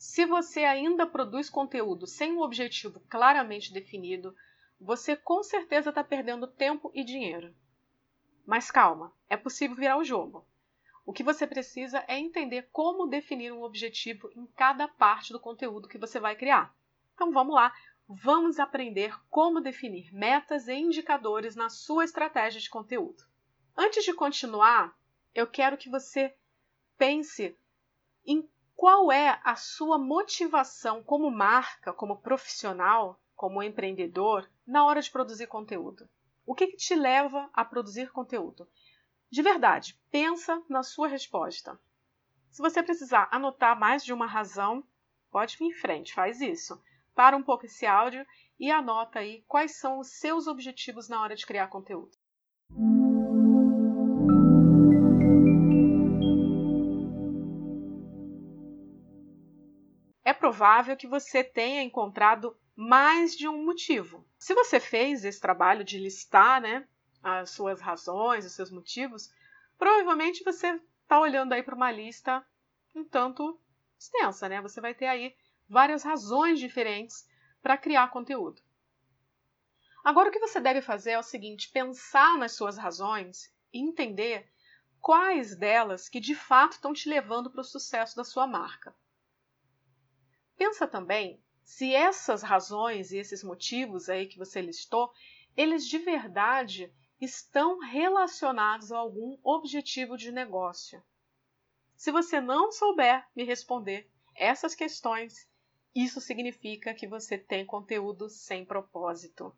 Se você ainda produz conteúdo sem um objetivo claramente definido, você com certeza está perdendo tempo e dinheiro. Mas calma, é possível virar o jogo. O que você precisa é entender como definir um objetivo em cada parte do conteúdo que você vai criar. Então vamos lá, vamos aprender como definir metas e indicadores na sua estratégia de conteúdo. Antes de continuar, eu quero que você pense em qual é a sua motivação como marca, como profissional, como empreendedor, na hora de produzir conteúdo. O que, que te leva a produzir conteúdo? De verdade, pensa na sua resposta. Se você precisar anotar mais de uma razão, pode vir em frente, faz isso. Para um pouco esse áudio e anota aí quais são os seus objetivos na hora de criar conteúdo. Provável que você tenha encontrado mais de um motivo. Se você fez esse trabalho de listar né, as suas razões, os seus motivos, provavelmente você está olhando aí para uma lista um tanto extensa, né? Você vai ter aí várias razões diferentes para criar conteúdo. Agora, o que você deve fazer é o seguinte: pensar nas suas razões e entender quais delas que de fato estão te levando para o sucesso da sua marca. Pensa também se essas razões e esses motivos aí que você listou, eles de verdade estão relacionados a algum objetivo de negócio. Se você não souber me responder essas questões, isso significa que você tem conteúdo sem propósito.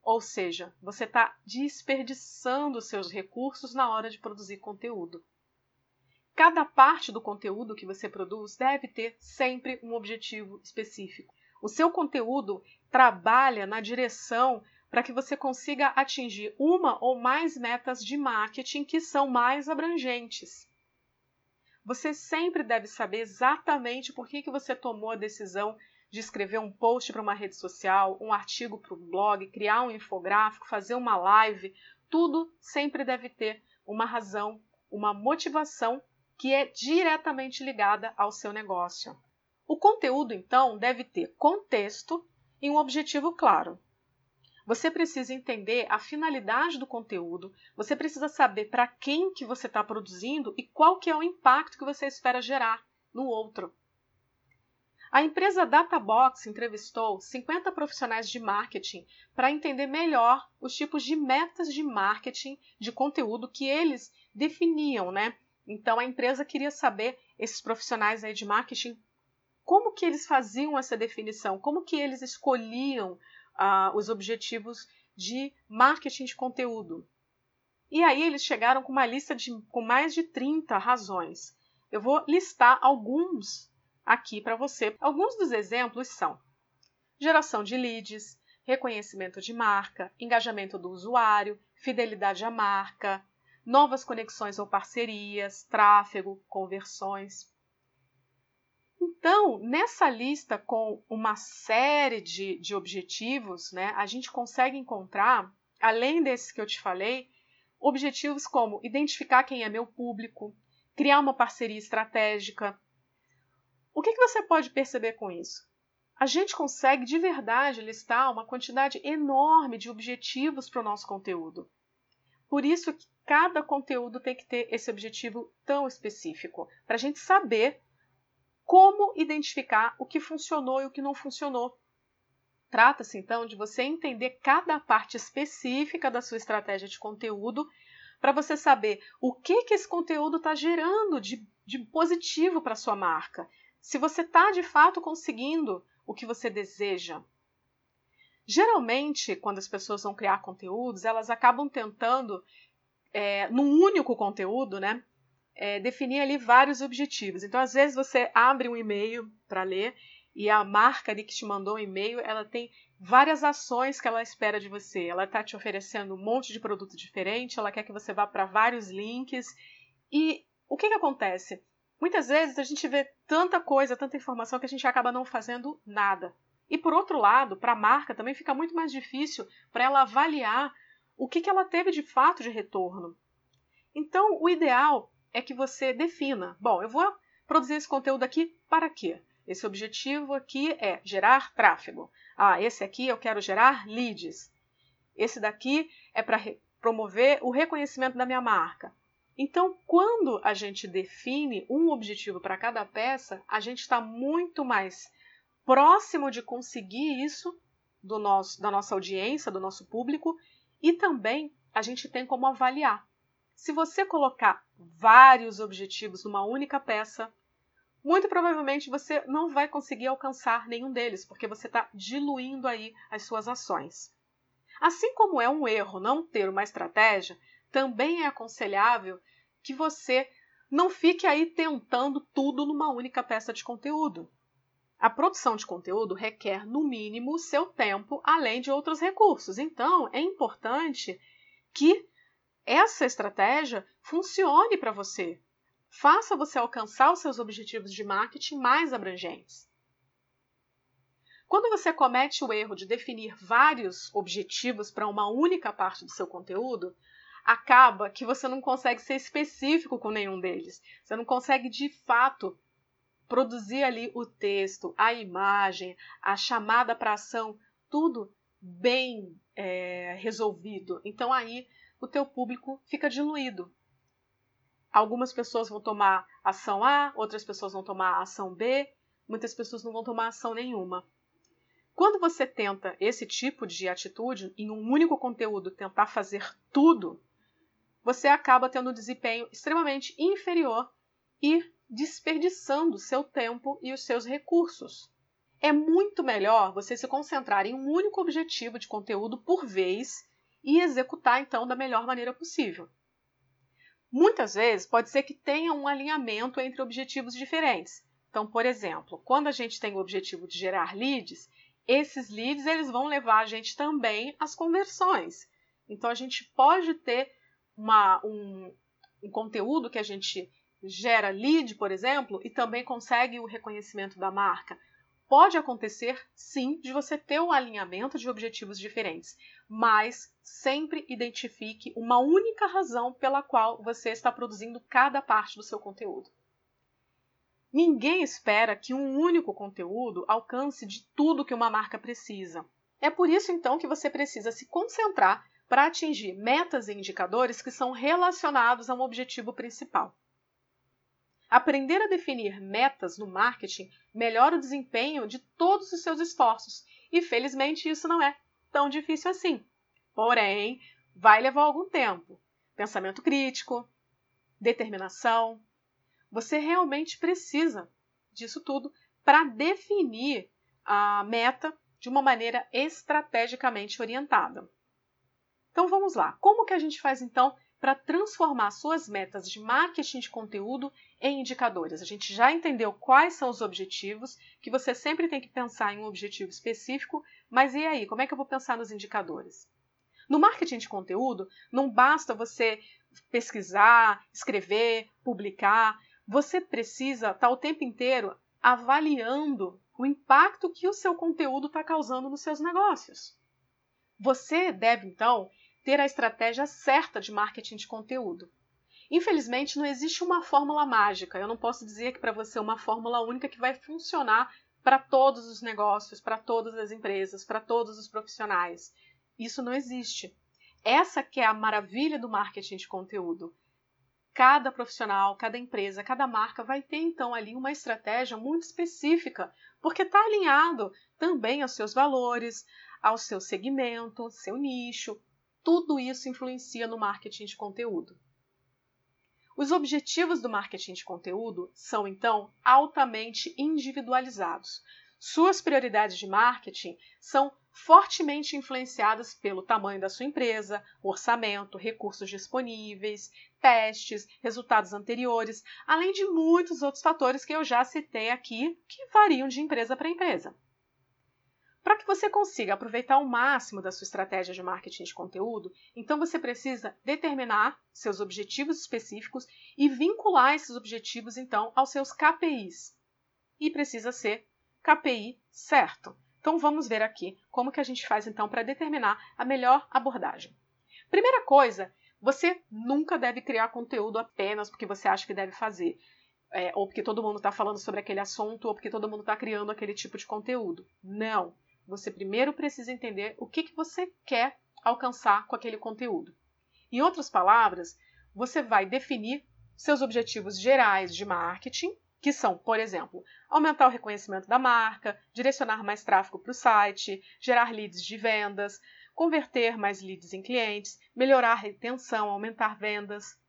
Ou seja, você está desperdiçando seus recursos na hora de produzir conteúdo. Cada parte do conteúdo que você produz deve ter sempre um objetivo específico. O seu conteúdo trabalha na direção para que você consiga atingir uma ou mais metas de marketing que são mais abrangentes. Você sempre deve saber exatamente por que, que você tomou a decisão de escrever um post para uma rede social, um artigo para um blog, criar um infográfico, fazer uma live. Tudo sempre deve ter uma razão, uma motivação que é diretamente ligada ao seu negócio. O conteúdo, então, deve ter contexto e um objetivo claro. Você precisa entender a finalidade do conteúdo, você precisa saber para quem que você está produzindo e qual que é o impacto que você espera gerar no outro. A empresa Databox entrevistou 50 profissionais de marketing para entender melhor os tipos de metas de marketing de conteúdo que eles definiam, né? Então a empresa queria saber esses profissionais aí de marketing como que eles faziam essa definição, como que eles escolhiam uh, os objetivos de marketing de conteúdo. E aí eles chegaram com uma lista de com mais de 30 razões. Eu vou listar alguns aqui para você. Alguns dos exemplos são geração de leads, reconhecimento de marca, engajamento do usuário, fidelidade à marca, novas conexões ou parcerias, tráfego, conversões. Então, nessa lista com uma série de, de objetivos, né, a gente consegue encontrar, além desses que eu te falei, objetivos como identificar quem é meu público, criar uma parceria estratégica. O que, que você pode perceber com isso? A gente consegue de verdade listar uma quantidade enorme de objetivos para o nosso conteúdo. Por isso cada conteúdo tem que ter esse objetivo tão específico, para a gente saber como identificar o que funcionou e o que não funcionou. Trata-se então de você entender cada parte específica da sua estratégia de conteúdo para você saber o que, que esse conteúdo está gerando de, de positivo para sua marca. Se você está de fato conseguindo o que você deseja. Geralmente, quando as pessoas vão criar conteúdos, elas acabam tentando é, num único conteúdo, né? É, definir ali vários objetivos. Então, às vezes, você abre um e-mail para ler e a marca ali que te mandou o um e-mail, ela tem várias ações que ela espera de você. Ela está te oferecendo um monte de produto diferente, ela quer que você vá para vários links. E o que, que acontece? Muitas vezes a gente vê tanta coisa, tanta informação que a gente acaba não fazendo nada. E por outro lado, para a marca também fica muito mais difícil para ela avaliar o que, que ela teve de fato de retorno. Então, o ideal é que você defina: bom, eu vou produzir esse conteúdo aqui para quê? esse objetivo aqui é gerar tráfego. Ah, esse aqui eu quero gerar leads. Esse daqui é para promover o reconhecimento da minha marca. Então, quando a gente define um objetivo para cada peça, a gente está muito mais próximo de conseguir isso do nosso, da nossa audiência, do nosso público, e também a gente tem como avaliar. Se você colocar vários objetivos numa única peça, muito provavelmente você não vai conseguir alcançar nenhum deles, porque você está diluindo aí as suas ações. Assim como é um erro não ter uma estratégia, também é aconselhável que você não fique aí tentando tudo numa única peça de conteúdo. A produção de conteúdo requer, no mínimo, seu tempo, além de outros recursos. Então, é importante que essa estratégia funcione para você. Faça você alcançar os seus objetivos de marketing mais abrangentes. Quando você comete o erro de definir vários objetivos para uma única parte do seu conteúdo, acaba que você não consegue ser específico com nenhum deles. Você não consegue de fato produzir ali o texto, a imagem, a chamada para ação, tudo bem é, resolvido. Então aí o teu público fica diluído. Algumas pessoas vão tomar ação A, outras pessoas vão tomar ação B, muitas pessoas não vão tomar ação nenhuma. Quando você tenta esse tipo de atitude em um único conteúdo, tentar fazer tudo, você acaba tendo um desempenho extremamente inferior e desperdiçando seu tempo e os seus recursos. É muito melhor você se concentrar em um único objetivo de conteúdo por vez e executar então da melhor maneira possível. Muitas vezes pode ser que tenha um alinhamento entre objetivos diferentes. Então, por exemplo, quando a gente tem o objetivo de gerar leads, esses leads eles vão levar a gente também às conversões. Então, a gente pode ter uma, um, um conteúdo que a gente gera lead, por exemplo, e também consegue o reconhecimento da marca. Pode acontecer, sim, de você ter um alinhamento de objetivos diferentes, mas sempre identifique uma única razão pela qual você está produzindo cada parte do seu conteúdo. Ninguém espera que um único conteúdo alcance de tudo que uma marca precisa. É por isso então que você precisa se concentrar para atingir metas e indicadores que são relacionados a um objetivo principal. Aprender a definir metas no marketing melhora o desempenho de todos os seus esforços, e felizmente isso não é tão difícil assim. Porém, vai levar algum tempo. Pensamento crítico, determinação. Você realmente precisa disso tudo para definir a meta de uma maneira estrategicamente orientada. Então vamos lá. Como que a gente faz então para transformar suas metas de marketing de conteúdo em indicadores. A gente já entendeu quais são os objetivos, que você sempre tem que pensar em um objetivo específico, mas e aí, como é que eu vou pensar nos indicadores? No marketing de conteúdo, não basta você pesquisar, escrever, publicar, você precisa estar o tempo inteiro avaliando o impacto que o seu conteúdo está causando nos seus negócios. Você deve, então, ter a estratégia certa de marketing de conteúdo. Infelizmente, não existe uma fórmula mágica. Eu não posso dizer que para você é uma fórmula única que vai funcionar para todos os negócios, para todas as empresas, para todos os profissionais. Isso não existe. Essa que é a maravilha do marketing de conteúdo. Cada profissional, cada empresa, cada marca vai ter então ali uma estratégia muito específica, porque está alinhado também aos seus valores, ao seu segmento, seu nicho, tudo isso influencia no marketing de conteúdo. Os objetivos do marketing de conteúdo são, então, altamente individualizados. Suas prioridades de marketing são fortemente influenciadas pelo tamanho da sua empresa, orçamento, recursos disponíveis, testes, resultados anteriores, além de muitos outros fatores que eu já citei aqui que variam de empresa para empresa. Para que você consiga aproveitar o máximo da sua estratégia de marketing de conteúdo, então você precisa determinar seus objetivos específicos e vincular esses objetivos então aos seus KPIs. E precisa ser KPI certo. Então vamos ver aqui como que a gente faz então para determinar a melhor abordagem. Primeira coisa, você nunca deve criar conteúdo apenas porque você acha que deve fazer. é, ou porque todo mundo está falando sobre aquele assunto, ou porque todo mundo está criando aquele tipo de conteúdo. Não. Você primeiro precisa entender o que, que você quer alcançar com aquele conteúdo. Em outras palavras, você vai definir seus objetivos gerais de marketing, que são, por exemplo, aumentar o reconhecimento da marca, direcionar mais tráfego para o site, gerar leads de vendas, converter mais leads em clientes, melhorar a retenção, aumentar vendas.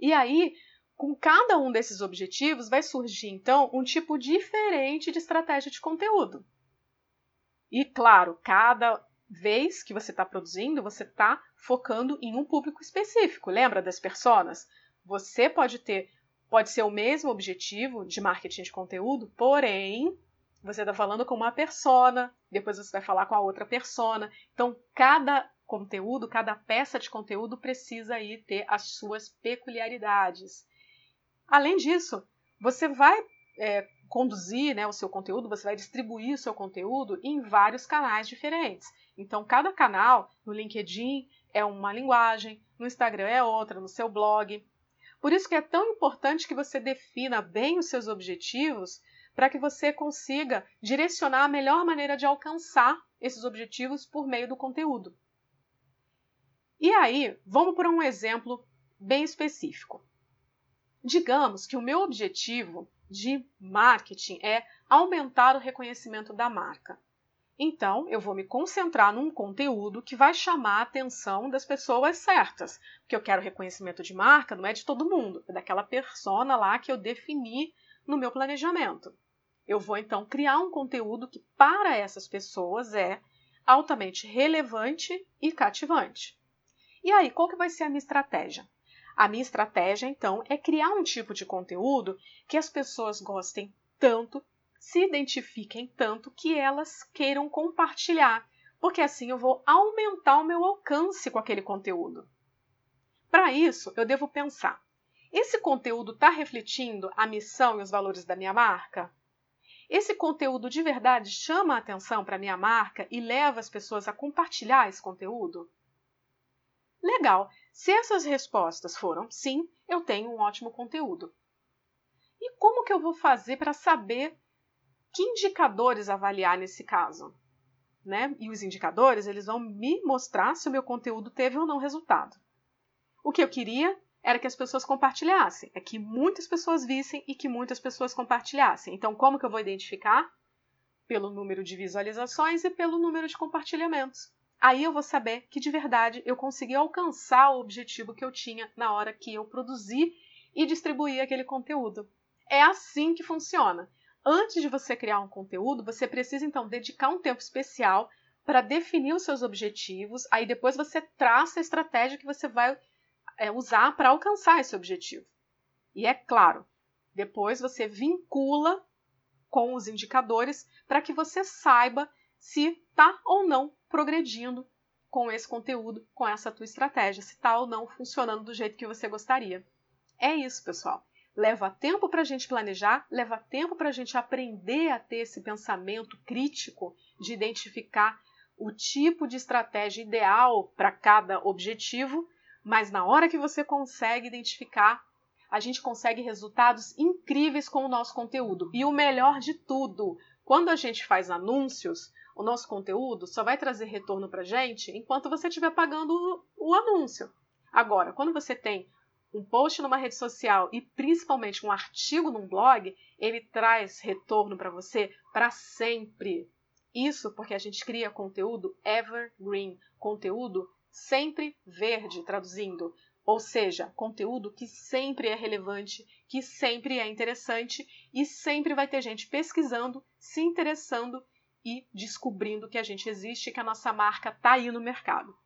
E aí, com cada um desses objetivos, vai surgir então um tipo diferente de estratégia de conteúdo. E claro, cada vez que você está produzindo, você está focando em um público específico. Lembra das personas? Você pode ter, pode ser o mesmo objetivo de marketing de conteúdo, porém você está falando com uma persona, depois você vai falar com a outra persona. Então, cada conteúdo, cada peça de conteúdo precisa aí ter as suas peculiaridades. Além disso, você vai é, conduzir né, o seu conteúdo, você vai distribuir o seu conteúdo em vários canais diferentes. Então, cada canal no LinkedIn é uma linguagem, no Instagram é outra, no seu blog. Por isso que é tão importante que você defina bem os seus objetivos para que você consiga direcionar a melhor maneira de alcançar esses objetivos por meio do conteúdo. E aí, vamos para um exemplo bem específico. Digamos que o meu objetivo de marketing é aumentar o reconhecimento da marca. Então, eu vou me concentrar num conteúdo que vai chamar a atenção das pessoas certas. Porque eu quero reconhecimento de marca, não é de todo mundo, é daquela persona lá que eu defini no meu planejamento. Eu vou então criar um conteúdo que para essas pessoas é altamente relevante e cativante. E aí, qual que vai ser a minha estratégia? A minha estratégia, então, é criar um tipo de conteúdo que as pessoas gostem tanto, se identifiquem tanto, que elas queiram compartilhar, porque assim eu vou aumentar o meu alcance com aquele conteúdo. Para isso, eu devo pensar: esse conteúdo está refletindo a missão e os valores da minha marca? Esse conteúdo de verdade chama a atenção para a minha marca e leva as pessoas a compartilhar esse conteúdo? Legal! Se essas respostas foram sim, eu tenho um ótimo conteúdo. E como que eu vou fazer para saber que indicadores avaliar nesse caso? Né? E os indicadores, eles vão me mostrar se o meu conteúdo teve ou não resultado. O que eu queria era que as pessoas compartilhassem, é que muitas pessoas vissem e que muitas pessoas compartilhassem. Então, como que eu vou identificar? Pelo número de visualizações e pelo número de compartilhamentos. Aí eu vou saber que de verdade eu consegui alcançar o objetivo que eu tinha na hora que eu produzi e distribuí aquele conteúdo. É assim que funciona. Antes de você criar um conteúdo, você precisa então dedicar um tempo especial para definir os seus objetivos. Aí depois você traça a estratégia que você vai é, usar para alcançar esse objetivo. E é claro, depois você vincula com os indicadores para que você saiba se está ou não progredindo com esse conteúdo, com essa tua estratégia, se está ou não funcionando do jeito que você gostaria. É isso, pessoal. Leva tempo para a gente planejar, leva tempo para a gente aprender a ter esse pensamento crítico de identificar o tipo de estratégia ideal para cada objetivo, mas na hora que você consegue identificar, a gente consegue resultados incríveis com o nosso conteúdo. E o melhor de tudo, quando a gente faz anúncios, o nosso conteúdo só vai trazer retorno para gente enquanto você estiver pagando o, o anúncio. Agora, quando você tem um post numa rede social e principalmente um artigo num blog, ele traz retorno para você para sempre. Isso porque a gente cria conteúdo evergreen, conteúdo sempre verde, traduzindo. Ou seja, conteúdo que sempre é relevante, que sempre é interessante e sempre vai ter gente pesquisando, se interessando e descobrindo que a gente existe que a nossa marca está aí no mercado.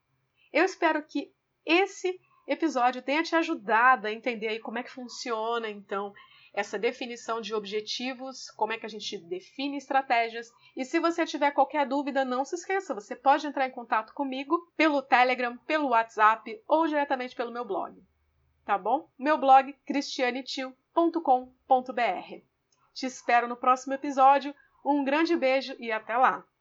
Eu espero que esse episódio tenha te ajudado a entender aí como é que funciona então essa definição de objetivos, como é que a gente define estratégias. E se você tiver qualquer dúvida, não se esqueça, você pode entrar em contato comigo pelo Telegram, pelo WhatsApp ou diretamente pelo meu blog. Tá bom? Meu blog cristianetil.com.br. Te espero no próximo episódio. Um grande beijo e até lá!